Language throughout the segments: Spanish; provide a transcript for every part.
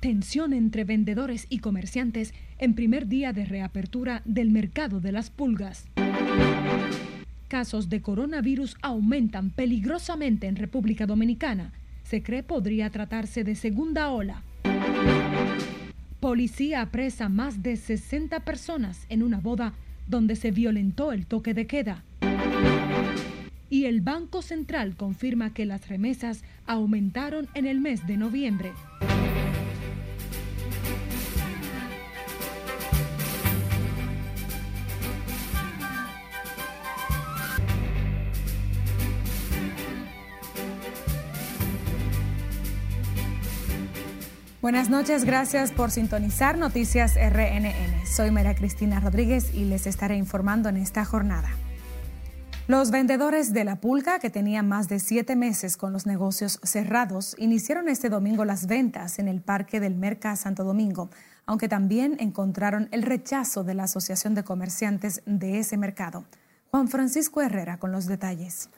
Tensión entre vendedores y comerciantes en primer día de reapertura del mercado de las pulgas. Casos de coronavirus aumentan peligrosamente en República Dominicana. Se cree podría tratarse de segunda ola. Policía apresa más de 60 personas en una boda donde se violentó el toque de queda. Y el Banco Central confirma que las remesas aumentaron en el mes de noviembre. Buenas noches, gracias por sintonizar Noticias RNN. Soy María Cristina Rodríguez y les estaré informando en esta jornada. Los vendedores de la pulga, que tenían más de siete meses con los negocios cerrados, iniciaron este domingo las ventas en el Parque del Merca Santo Domingo, aunque también encontraron el rechazo de la Asociación de Comerciantes de ese mercado. Juan Francisco Herrera con los detalles.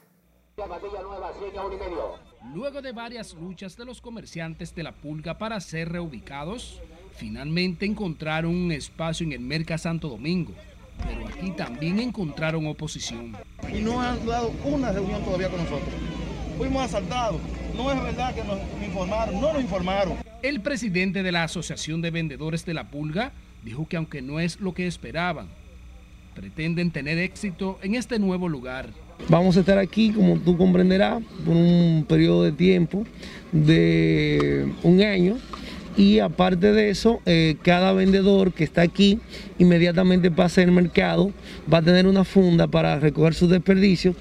Luego de varias luchas de los comerciantes de la pulga para ser reubicados, finalmente encontraron un espacio en el Merca Santo Domingo. Pero aquí también encontraron oposición. Y no han dado una reunión todavía con nosotros. Fuimos asaltados. No es verdad que nos informaron, no nos informaron. El presidente de la Asociación de Vendedores de la Pulga dijo que aunque no es lo que esperaban, pretenden tener éxito en este nuevo lugar. Vamos a estar aquí, como tú comprenderás, por un periodo de tiempo de un año y aparte de eso, eh, cada vendedor que está aquí inmediatamente pasa al mercado, va a tener una funda para recoger sus desperdicios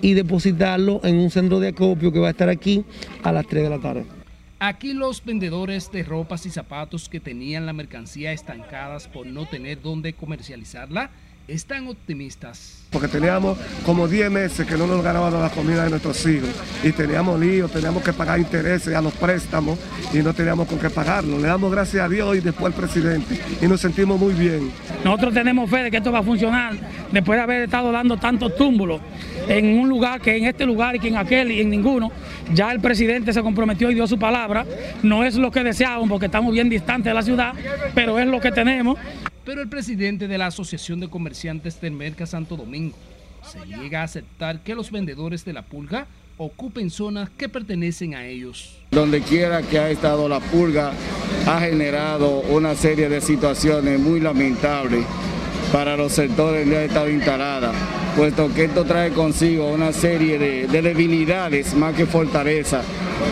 y depositarlo en un centro de acopio que va a estar aquí a las 3 de la tarde. Aquí los vendedores de ropas y zapatos que tenían la mercancía estancadas por no tener dónde comercializarla, están optimistas. Porque teníamos como 10 meses que no nos ganaban la comida de nuestros hijos y teníamos líos, teníamos que pagar intereses a los préstamos y no teníamos con qué pagarlo. Le damos gracias a Dios y después al presidente y nos sentimos muy bien. Nosotros tenemos fe de que esto va a funcionar después de haber estado dando tantos túmbulos en un lugar que en este lugar y que en aquel y en ninguno. Ya el presidente se comprometió y dio su palabra. No es lo que deseábamos porque estamos bien distantes de la ciudad, pero es lo que tenemos pero el presidente de la Asociación de Comerciantes del Merca Santo Domingo se llega a aceptar que los vendedores de la pulga ocupen zonas que pertenecen a ellos. Donde quiera que ha estado la pulga ha generado una serie de situaciones muy lamentables para los sectores donde ha estado instalada, puesto que esto trae consigo una serie de, de debilidades más que fortaleza,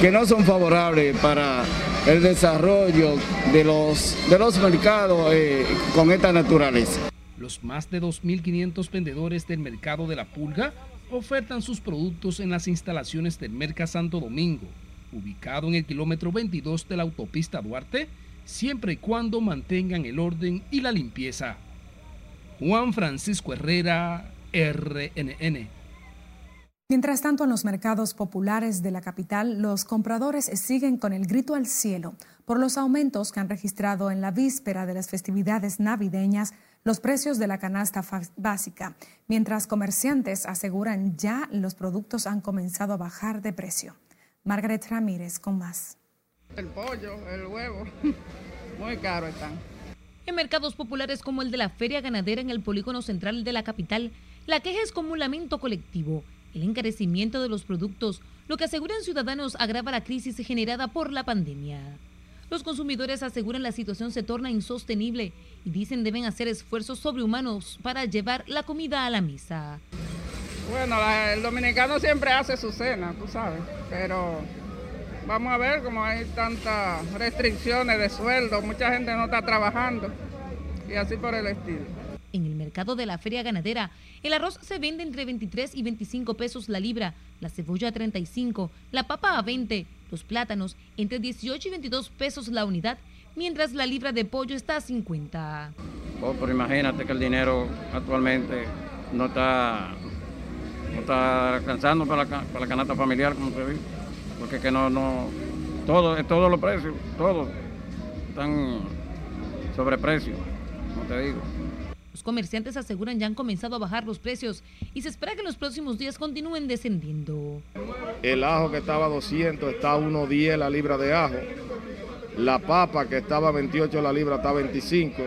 que no son favorables para el desarrollo de los, de los mercados eh, con esta naturaleza. Los más de 2.500 vendedores del mercado de la pulga ofertan sus productos en las instalaciones del Merca Santo Domingo, ubicado en el kilómetro 22 de la autopista Duarte, siempre y cuando mantengan el orden y la limpieza. Juan Francisco Herrera, RNN. Mientras tanto, en los mercados populares de la capital, los compradores siguen con el grito al cielo por los aumentos que han registrado en la víspera de las festividades navideñas los precios de la canasta básica, mientras comerciantes aseguran ya los productos han comenzado a bajar de precio. Margaret Ramírez con más. El pollo, el huevo, muy caro están. En mercados populares como el de la Feria Ganadera en el Polígono Central de la capital, la queja es como un lamento colectivo el encarecimiento de los productos, lo que aseguran ciudadanos agrava la crisis generada por la pandemia. Los consumidores aseguran la situación se torna insostenible y dicen deben hacer esfuerzos sobrehumanos para llevar la comida a la mesa. Bueno, el dominicano siempre hace su cena, tú sabes, pero vamos a ver cómo hay tantas restricciones de sueldo, mucha gente no está trabajando y así por el estilo. En el mercado de la feria ganadera, el arroz se vende entre 23 y 25 pesos la libra, la cebolla a 35, la papa a 20, los plátanos entre 18 y 22 pesos la unidad, mientras la libra de pollo está a 50. Oh, pero imagínate que el dinero actualmente no está, no está alcanzando para la, para la canasta familiar, como se ve, porque que no, no, todo, todos los precios, todos están sobreprecios, como te digo comerciantes aseguran ya han comenzado a bajar los precios y se espera que en los próximos días continúen descendiendo. El ajo que estaba a 200 está a 1.10 la libra de ajo. La papa que estaba a 28 la libra está a 25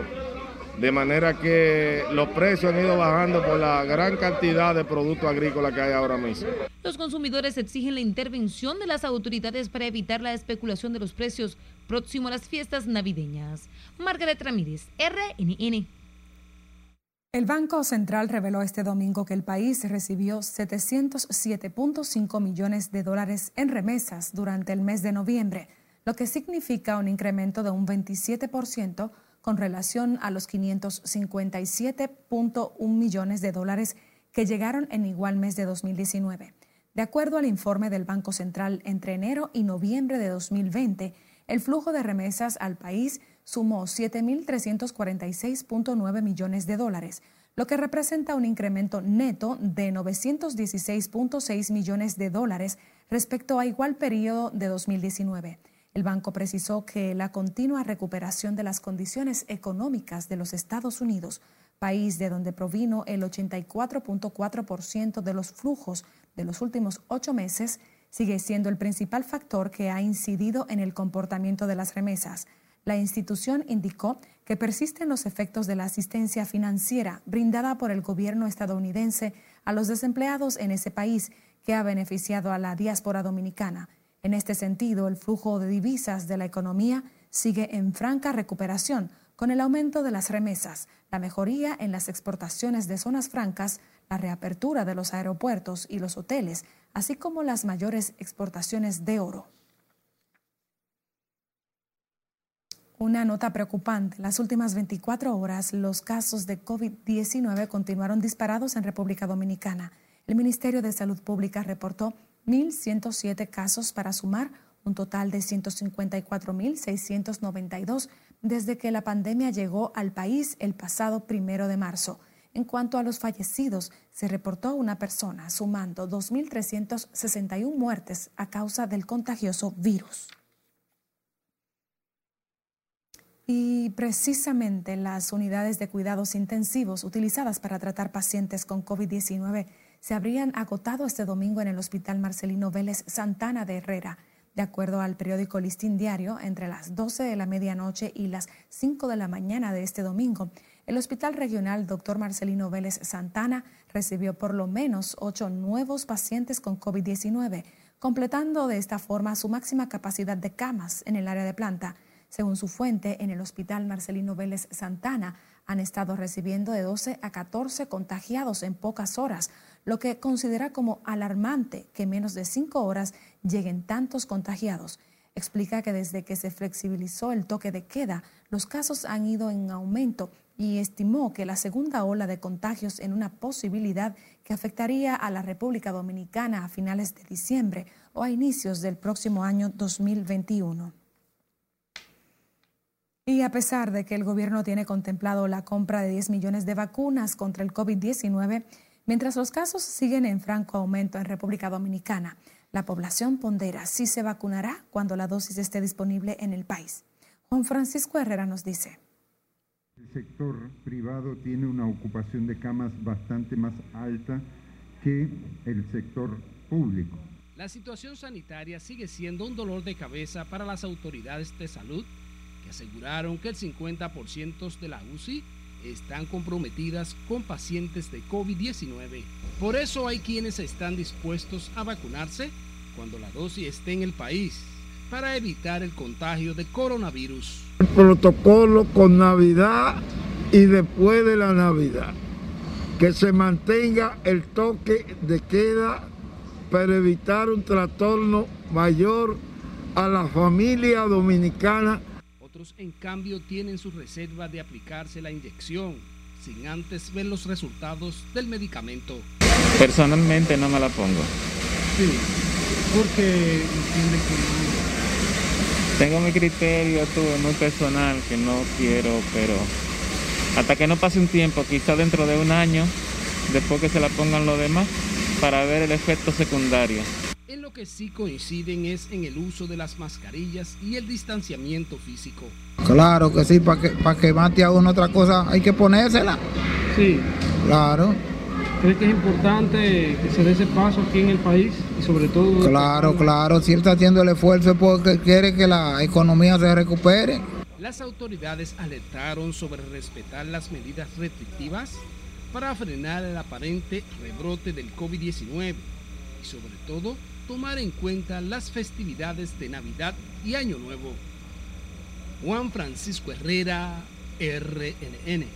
de manera que los precios han ido bajando por la gran cantidad de productos agrícolas que hay ahora mismo. Los consumidores exigen la intervención de las autoridades para evitar la especulación de los precios próximo a las fiestas navideñas. Margaret Ramírez, RNN. El Banco Central reveló este domingo que el país recibió 707.5 millones de dólares en remesas durante el mes de noviembre, lo que significa un incremento de un 27% con relación a los 557.1 millones de dólares que llegaron en igual mes de 2019. De acuerdo al informe del Banco Central, entre enero y noviembre de 2020, el flujo de remesas al país sumó 7.346.9 millones de dólares, lo que representa un incremento neto de 916.6 millones de dólares respecto a igual periodo de 2019. El banco precisó que la continua recuperación de las condiciones económicas de los Estados Unidos, país de donde provino el 84.4% de los flujos de los últimos ocho meses, sigue siendo el principal factor que ha incidido en el comportamiento de las remesas. La institución indicó que persisten los efectos de la asistencia financiera brindada por el gobierno estadounidense a los desempleados en ese país, que ha beneficiado a la diáspora dominicana. En este sentido, el flujo de divisas de la economía sigue en franca recuperación, con el aumento de las remesas, la mejoría en las exportaciones de zonas francas, la reapertura de los aeropuertos y los hoteles, así como las mayores exportaciones de oro. Una nota preocupante. Las últimas 24 horas, los casos de COVID-19 continuaron disparados en República Dominicana. El Ministerio de Salud Pública reportó 1.107 casos para sumar un total de 154.692 desde que la pandemia llegó al país el pasado primero de marzo. En cuanto a los fallecidos, se reportó una persona, sumando 2.361 muertes a causa del contagioso virus. Y precisamente las unidades de cuidados intensivos utilizadas para tratar pacientes con COVID-19 se habrían agotado este domingo en el Hospital Marcelino Vélez Santana de Herrera. De acuerdo al periódico Listín Diario, entre las 12 de la medianoche y las 5 de la mañana de este domingo, el Hospital Regional Dr. Marcelino Vélez Santana recibió por lo menos ocho nuevos pacientes con COVID-19, completando de esta forma su máxima capacidad de camas en el área de planta. Según su fuente, en el Hospital Marcelino Vélez Santana han estado recibiendo de 12 a 14 contagiados en pocas horas, lo que considera como alarmante que en menos de cinco horas lleguen tantos contagiados. Explica que desde que se flexibilizó el toque de queda, los casos han ido en aumento y estimó que la segunda ola de contagios en una posibilidad que afectaría a la República Dominicana a finales de diciembre o a inicios del próximo año 2021. Y a pesar de que el gobierno tiene contemplado la compra de 10 millones de vacunas contra el COVID-19, Mientras los casos siguen en franco aumento en República Dominicana, la población pondera si se vacunará cuando la dosis esté disponible en el país. Juan Francisco Herrera nos dice. El sector privado tiene una ocupación de camas bastante más alta que el sector público. La situación sanitaria sigue siendo un dolor de cabeza para las autoridades de salud aseguraron que el 50% de la UCI están comprometidas con pacientes de COVID-19. Por eso hay quienes están dispuestos a vacunarse cuando la dosis esté en el país para evitar el contagio de coronavirus. El protocolo con Navidad y después de la Navidad. Que se mantenga el toque de queda para evitar un trastorno mayor a la familia dominicana en cambio, tienen su reserva de aplicarse la inyección sin antes ver los resultados del medicamento. Personalmente no me la pongo. Sí, porque entiende que Tengo mi criterio tú, muy personal que no quiero, pero hasta que no pase un tiempo, quizá dentro de un año, después que se la pongan los demás, para ver el efecto secundario. En lo que sí coinciden es en el uso de las mascarillas y el distanciamiento físico. Claro que sí, para que, para que mate a uno otra cosa hay que ponérsela. Sí. Claro. ¿Cree que es importante que se dé ese paso aquí en el país y sobre todo... Claro, claro, si él está haciendo el esfuerzo porque quiere que la economía se recupere. Las autoridades alertaron sobre respetar las medidas restrictivas para frenar el aparente rebrote del COVID-19 y sobre todo tomar en cuenta las festividades de Navidad y Año Nuevo. Juan Francisco Herrera, RNN.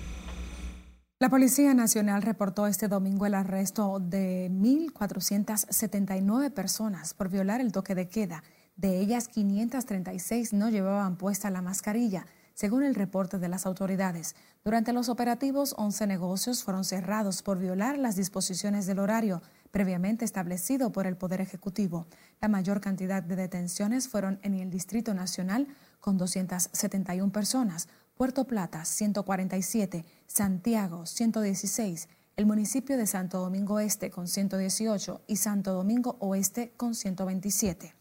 La Policía Nacional reportó este domingo el arresto de 1.479 personas por violar el toque de queda. De ellas, 536 no llevaban puesta la mascarilla, según el reporte de las autoridades. Durante los operativos, 11 negocios fueron cerrados por violar las disposiciones del horario previamente establecido por el Poder Ejecutivo. La mayor cantidad de detenciones fueron en el Distrito Nacional, con 271 personas, Puerto Plata 147, Santiago 116, el municipio de Santo Domingo Este con 118 y Santo Domingo Oeste con 127.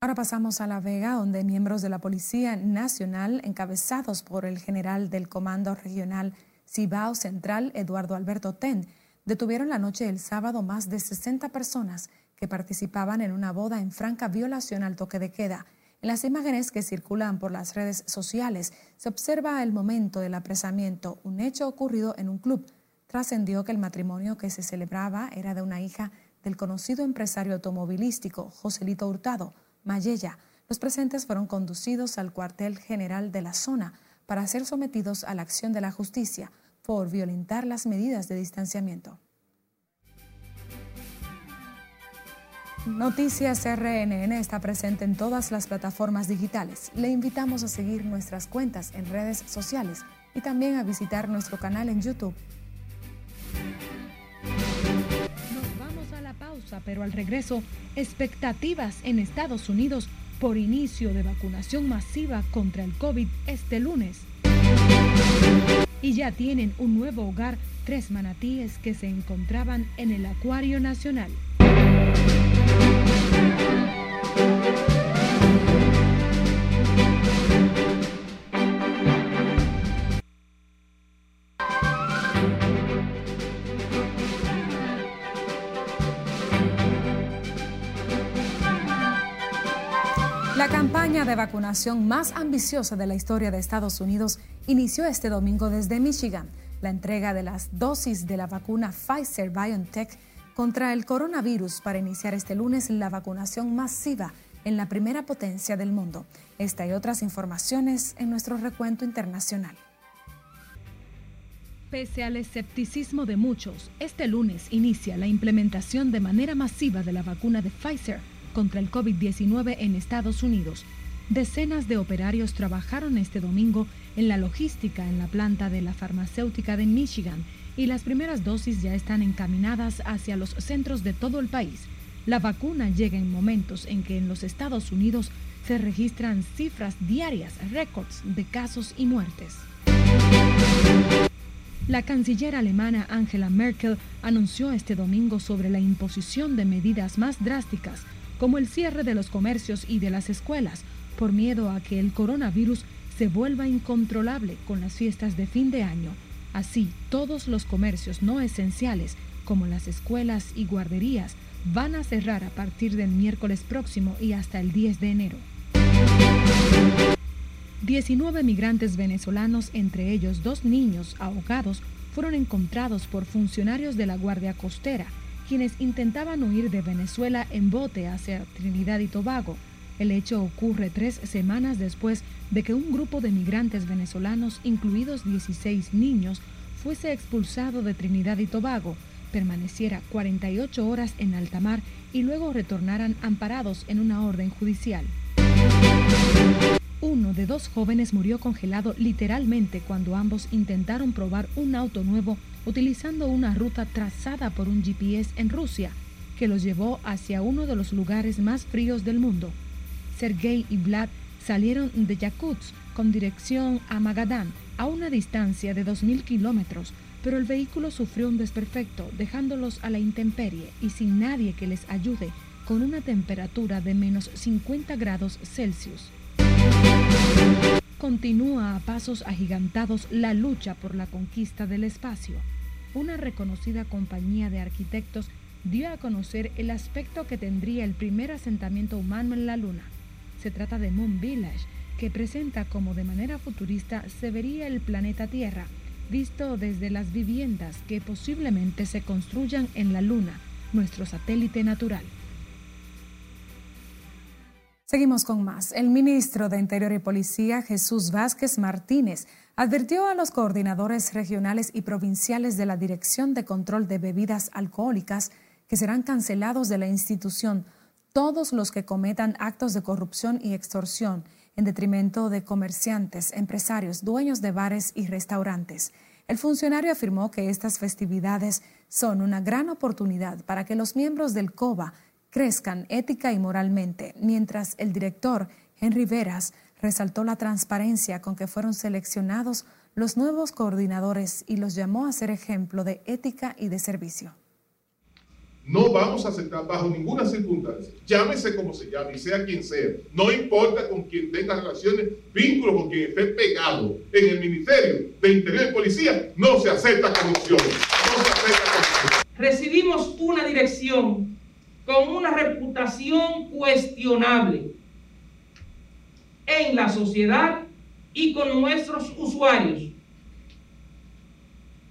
Ahora pasamos a La Vega, donde miembros de la Policía Nacional, encabezados por el general del Comando Regional Cibao Central, Eduardo Alberto Ten, detuvieron la noche del sábado más de 60 personas que participaban en una boda en franca violación al toque de queda. En las imágenes que circulan por las redes sociales se observa el momento del apresamiento, un hecho ocurrido en un club. Trascendió que el matrimonio que se celebraba era de una hija del conocido empresario automovilístico Joselito Hurtado, Mayella. Los presentes fueron conducidos al cuartel general de la zona para ser sometidos a la acción de la justicia por violentar las medidas de distanciamiento. Noticias RNN está presente en todas las plataformas digitales. Le invitamos a seguir nuestras cuentas en redes sociales y también a visitar nuestro canal en YouTube. Nos vamos a la pausa, pero al regreso, expectativas en Estados Unidos por inicio de vacunación masiva contra el COVID este lunes. Y ya tienen un nuevo hogar, tres manatíes que se encontraban en el Acuario Nacional. De vacunación más ambiciosa de la historia de Estados Unidos inició este domingo desde Michigan. La entrega de las dosis de la vacuna Pfizer BioNTech contra el coronavirus para iniciar este lunes la vacunación masiva en la primera potencia del mundo. Esta y otras informaciones en nuestro recuento internacional. Pese al escepticismo de muchos, este lunes inicia la implementación de manera masiva de la vacuna de Pfizer contra el COVID-19 en Estados Unidos. Decenas de operarios trabajaron este domingo en la logística en la planta de la farmacéutica de Michigan y las primeras dosis ya están encaminadas hacia los centros de todo el país. La vacuna llega en momentos en que en los Estados Unidos se registran cifras diarias, récords de casos y muertes. La canciller alemana Angela Merkel anunció este domingo sobre la imposición de medidas más drásticas, como el cierre de los comercios y de las escuelas, por miedo a que el coronavirus se vuelva incontrolable con las fiestas de fin de año. Así, todos los comercios no esenciales, como las escuelas y guarderías, van a cerrar a partir del miércoles próximo y hasta el 10 de enero. 19 migrantes venezolanos, entre ellos dos niños ahogados, fueron encontrados por funcionarios de la Guardia Costera, quienes intentaban huir de Venezuela en bote hacia Trinidad y Tobago. El hecho ocurre tres semanas después de que un grupo de migrantes venezolanos, incluidos 16 niños, fuese expulsado de Trinidad y Tobago, permaneciera 48 horas en alta mar y luego retornaran amparados en una orden judicial. Uno de dos jóvenes murió congelado literalmente cuando ambos intentaron probar un auto nuevo utilizando una ruta trazada por un GPS en Rusia que los llevó hacia uno de los lugares más fríos del mundo. Sergei y Vlad salieron de Yakutsk con dirección a Magadán, a una distancia de 2.000 kilómetros, pero el vehículo sufrió un desperfecto, dejándolos a la intemperie y sin nadie que les ayude, con una temperatura de menos 50 grados Celsius. continúa a pasos agigantados la lucha por la conquista del espacio. Una reconocida compañía de arquitectos dio a conocer el aspecto que tendría el primer asentamiento humano en la Luna. Se trata de Moon Village, que presenta como de manera futurista se vería el planeta Tierra, visto desde las viviendas que posiblemente se construyan en la Luna, nuestro satélite natural. Seguimos con más. El ministro de Interior y Policía, Jesús Vázquez Martínez, advirtió a los coordinadores regionales y provinciales de la Dirección de Control de Bebidas Alcohólicas que serán cancelados de la institución todos los que cometan actos de corrupción y extorsión en detrimento de comerciantes, empresarios, dueños de bares y restaurantes. El funcionario afirmó que estas festividades son una gran oportunidad para que los miembros del COBA crezcan ética y moralmente, mientras el director, Henry Veras, resaltó la transparencia con que fueron seleccionados los nuevos coordinadores y los llamó a ser ejemplo de ética y de servicio. No vamos a aceptar bajo ninguna circunstancia, llámese como se llame sea quien sea, no importa con quien tenga relaciones, vínculos con quien esté pegado en el Ministerio de Interior y Policía, no se acepta corrupción. No se acepta corrupción. Recibimos una dirección con una reputación cuestionable en la sociedad y con nuestros usuarios.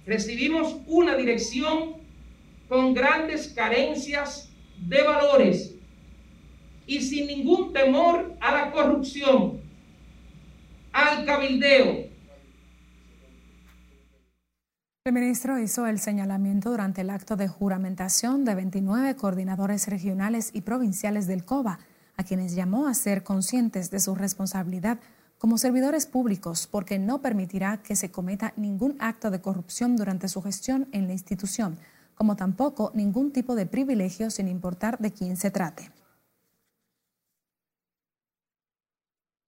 Recibimos una dirección con grandes carencias de valores y sin ningún temor a la corrupción, al cabildeo. El ministro hizo el señalamiento durante el acto de juramentación de 29 coordinadores regionales y provinciales del COBA, a quienes llamó a ser conscientes de su responsabilidad como servidores públicos porque no permitirá que se cometa ningún acto de corrupción durante su gestión en la institución como tampoco ningún tipo de privilegio sin importar de quién se trate.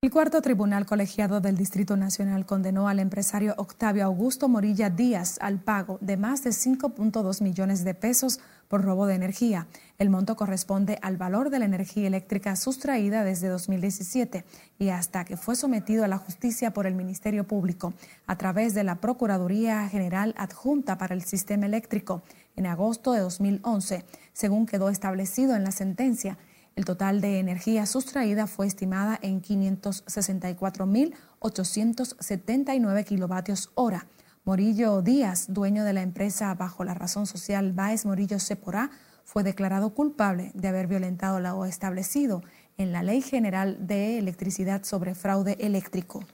El cuarto tribunal colegiado del Distrito Nacional condenó al empresario Octavio Augusto Morilla Díaz al pago de más de 5.2 millones de pesos por robo de energía. El monto corresponde al valor de la energía eléctrica sustraída desde 2017 y hasta que fue sometido a la justicia por el Ministerio Público a través de la Procuraduría General Adjunta para el Sistema Eléctrico en agosto de 2011, según quedó establecido en la sentencia. El total de energía sustraída fue estimada en 564.879 kilovatios hora. Morillo Díaz, dueño de la empresa bajo la razón social Baez Morillo Seporá, fue declarado culpable de haber violentado lo establecido en la Ley General de Electricidad sobre fraude eléctrico.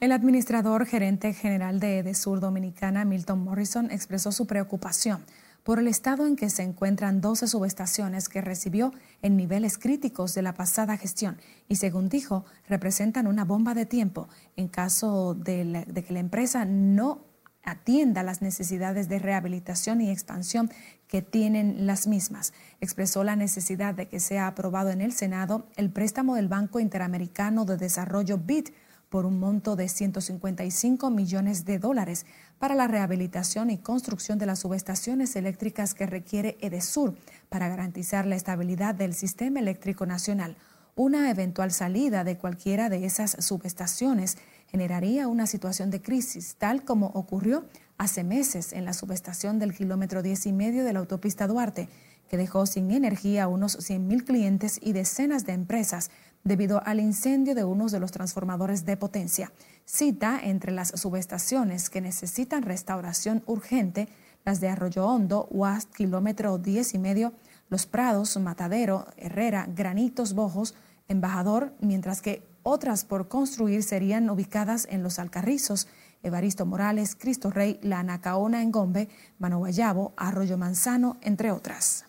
El administrador gerente general de Edesur Dominicana, Milton Morrison, expresó su preocupación por el estado en que se encuentran 12 subestaciones que recibió en niveles críticos de la pasada gestión y, según dijo, representan una bomba de tiempo en caso de, de que la empresa no atienda las necesidades de rehabilitación y expansión que tienen las mismas. Expresó la necesidad de que sea aprobado en el Senado el préstamo del Banco Interamericano de Desarrollo BID por un monto de 155 millones de dólares para la rehabilitación y construcción de las subestaciones eléctricas que requiere EDESUR para garantizar la estabilidad del sistema eléctrico nacional. Una eventual salida de cualquiera de esas subestaciones generaría una situación de crisis, tal como ocurrió hace meses en la subestación del kilómetro 10 y medio de la autopista Duarte, que dejó sin energía a unos 100.000 clientes y decenas de empresas debido al incendio de uno de los transformadores de potencia. Cita entre las subestaciones que necesitan restauración urgente las de Arroyo Hondo, UAST, kilómetro 10 y medio, Los Prados, Matadero, Herrera, Granitos, Bojos, Embajador, mientras que otras por construir serían ubicadas en Los Alcarrizos, Evaristo Morales, Cristo Rey, La Anacaona en Gombe, Mano Guayabo, Arroyo Manzano, entre otras.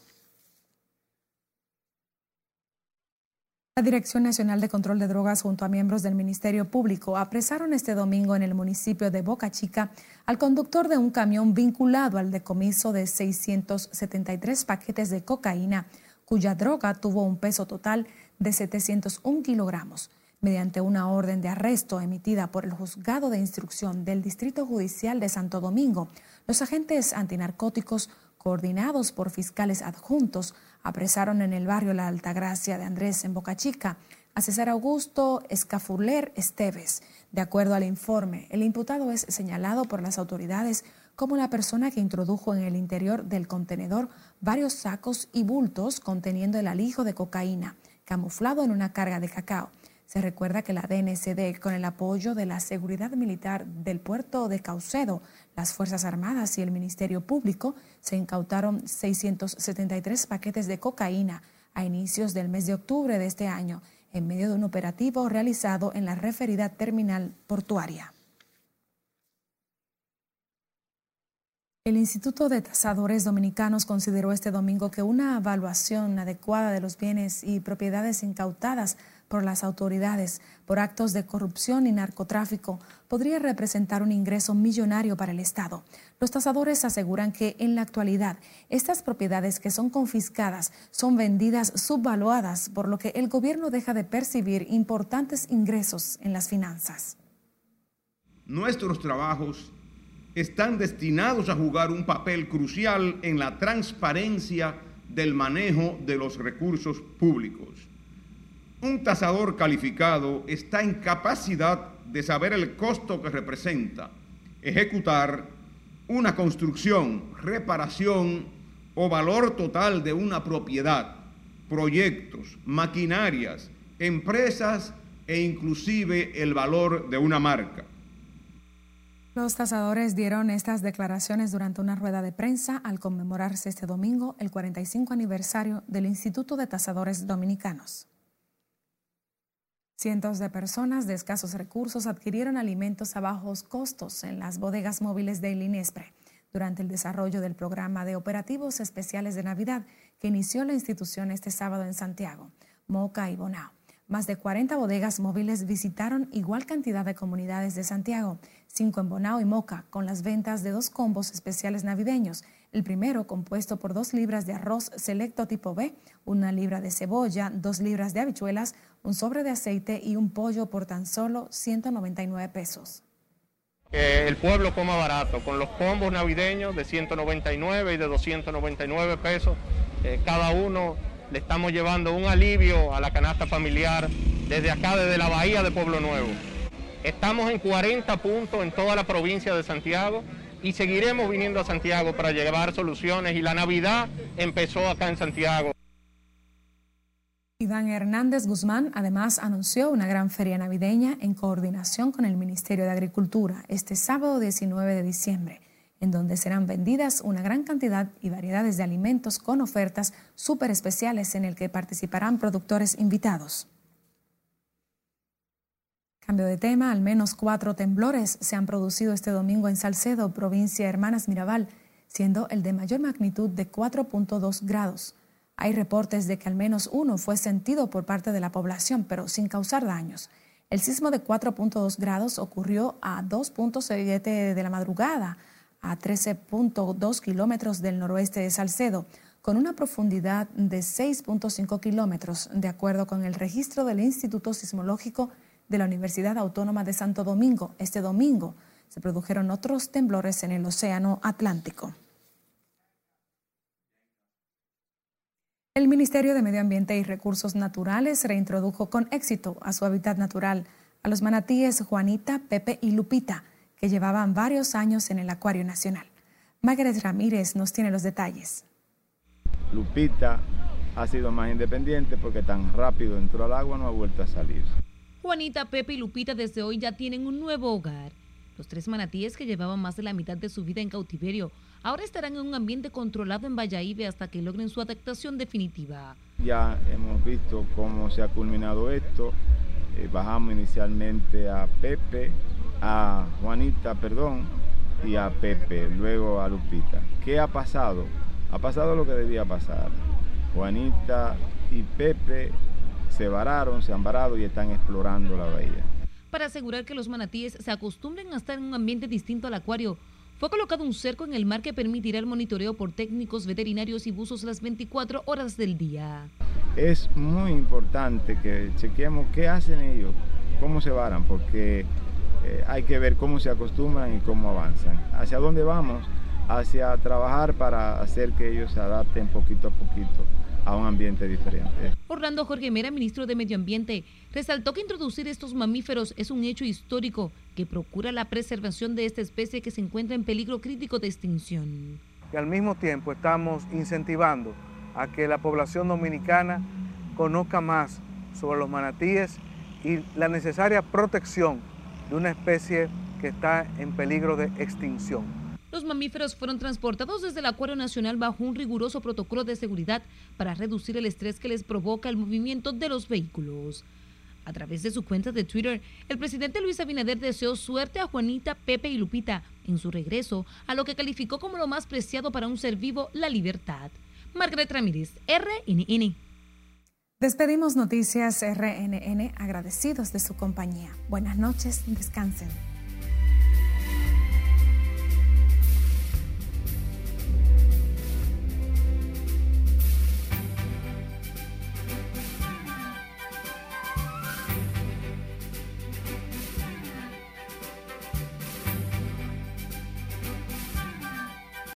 La Dirección Nacional de Control de Drogas junto a miembros del Ministerio Público apresaron este domingo en el municipio de Boca Chica al conductor de un camión vinculado al decomiso de 673 paquetes de cocaína, cuya droga tuvo un peso total de 701 kilogramos. Mediante una orden de arresto emitida por el Juzgado de Instrucción del Distrito Judicial de Santo Domingo, los agentes antinarcóticos coordinados por fiscales adjuntos, apresaron en el barrio La Altagracia de Andrés en Boca Chica a César Augusto Escafuler Esteves. De acuerdo al informe, el imputado es señalado por las autoridades como la persona que introdujo en el interior del contenedor varios sacos y bultos conteniendo el alijo de cocaína, camuflado en una carga de cacao. Se recuerda que la DNCD, con el apoyo de la Seguridad Militar del puerto de Caucedo, las Fuerzas Armadas y el Ministerio Público, se incautaron 673 paquetes de cocaína a inicios del mes de octubre de este año, en medio de un operativo realizado en la referida terminal portuaria. El Instituto de Tasadores Dominicanos consideró este domingo que una evaluación adecuada de los bienes y propiedades incautadas por las autoridades por actos de corrupción y narcotráfico podría representar un ingreso millonario para el Estado. Los tasadores aseguran que en la actualidad estas propiedades que son confiscadas son vendidas subvaluadas, por lo que el gobierno deja de percibir importantes ingresos en las finanzas. Nuestros trabajos están destinados a jugar un papel crucial en la transparencia del manejo de los recursos públicos. Un tasador calificado está en capacidad de saber el costo que representa ejecutar una construcción, reparación o valor total de una propiedad, proyectos, maquinarias, empresas e inclusive el valor de una marca. Los tasadores dieron estas declaraciones durante una rueda de prensa al conmemorarse este domingo el 45 aniversario del Instituto de Tasadores Dominicanos. Cientos de personas de escasos recursos adquirieron alimentos a bajos costos en las bodegas móviles de Inespre durante el desarrollo del programa de operativos especiales de Navidad que inició la institución este sábado en Santiago, Moca y Bonao. Más de 40 bodegas móviles visitaron igual cantidad de comunidades de Santiago, cinco en Bonao y Moca, con las ventas de dos combos especiales navideños. El primero compuesto por dos libras de arroz selecto tipo B, una libra de cebolla, dos libras de habichuelas, un sobre de aceite y un pollo por tan solo 199 pesos. El pueblo coma barato, con los combos navideños de 199 y de 299 pesos, eh, cada uno le estamos llevando un alivio a la canasta familiar desde acá, desde la bahía de Pueblo Nuevo. Estamos en 40 puntos en toda la provincia de Santiago y seguiremos viniendo a Santiago para llevar soluciones y la Navidad empezó acá en Santiago. Iván Hernández Guzmán además anunció una gran feria navideña en coordinación con el Ministerio de Agricultura este sábado 19 de diciembre, en donde serán vendidas una gran cantidad y variedades de alimentos con ofertas súper especiales en el que participarán productores invitados. Cambio de tema, al menos cuatro temblores se han producido este domingo en Salcedo, provincia Hermanas Mirabal, siendo el de mayor magnitud de 4.2 grados. Hay reportes de que al menos uno fue sentido por parte de la población, pero sin causar daños. El sismo de 4.2 grados ocurrió a 2.7 de la madrugada, a 13.2 kilómetros del noroeste de Salcedo, con una profundidad de 6.5 kilómetros, de acuerdo con el registro del Instituto Sismológico de la Universidad Autónoma de Santo Domingo. Este domingo se produjeron otros temblores en el Océano Atlántico. El Ministerio de Medio Ambiente y Recursos Naturales reintrodujo con éxito a su hábitat natural a los manatíes Juanita, Pepe y Lupita, que llevaban varios años en el Acuario Nacional. Margaret Ramírez nos tiene los detalles. Lupita ha sido más independiente porque tan rápido entró al agua no ha vuelto a salir. Juanita, Pepe y Lupita desde hoy ya tienen un nuevo hogar. Los tres manatíes que llevaban más de la mitad de su vida en cautiverio ahora estarán en un ambiente controlado en Valladolid hasta que logren su adaptación definitiva. Ya hemos visto cómo se ha culminado esto. Eh, bajamos inicialmente a Pepe, a Juanita, perdón, y a Pepe, luego a Lupita. ¿Qué ha pasado? Ha pasado lo que debía pasar. Juanita y Pepe se vararon, se han varado y están explorando la bahía. Para asegurar que los manatíes se acostumbren a estar en un ambiente distinto al acuario, fue colocado un cerco en el mar que permitirá el monitoreo por técnicos veterinarios y buzos las 24 horas del día. Es muy importante que chequeemos qué hacen ellos, cómo se varan, porque eh, hay que ver cómo se acostumbran y cómo avanzan. ¿Hacia dónde vamos? Hacia trabajar para hacer que ellos se adapten poquito a poquito a un ambiente diferente. Orlando Jorge Mera, ministro de Medio Ambiente, resaltó que introducir estos mamíferos es un hecho histórico que procura la preservación de esta especie que se encuentra en peligro crítico de extinción. Y al mismo tiempo estamos incentivando a que la población dominicana conozca más sobre los manatíes y la necesaria protección de una especie que está en peligro de extinción. Los mamíferos fueron transportados desde el Acuario Nacional bajo un riguroso protocolo de seguridad para reducir el estrés que les provoca el movimiento de los vehículos. A través de su cuenta de Twitter, el presidente Luis Abinader deseó suerte a Juanita, Pepe y Lupita en su regreso a lo que calificó como lo más preciado para un ser vivo, la libertad. Margaret Ramírez, RNN. Despedimos Noticias RNN agradecidos de su compañía. Buenas noches, descansen.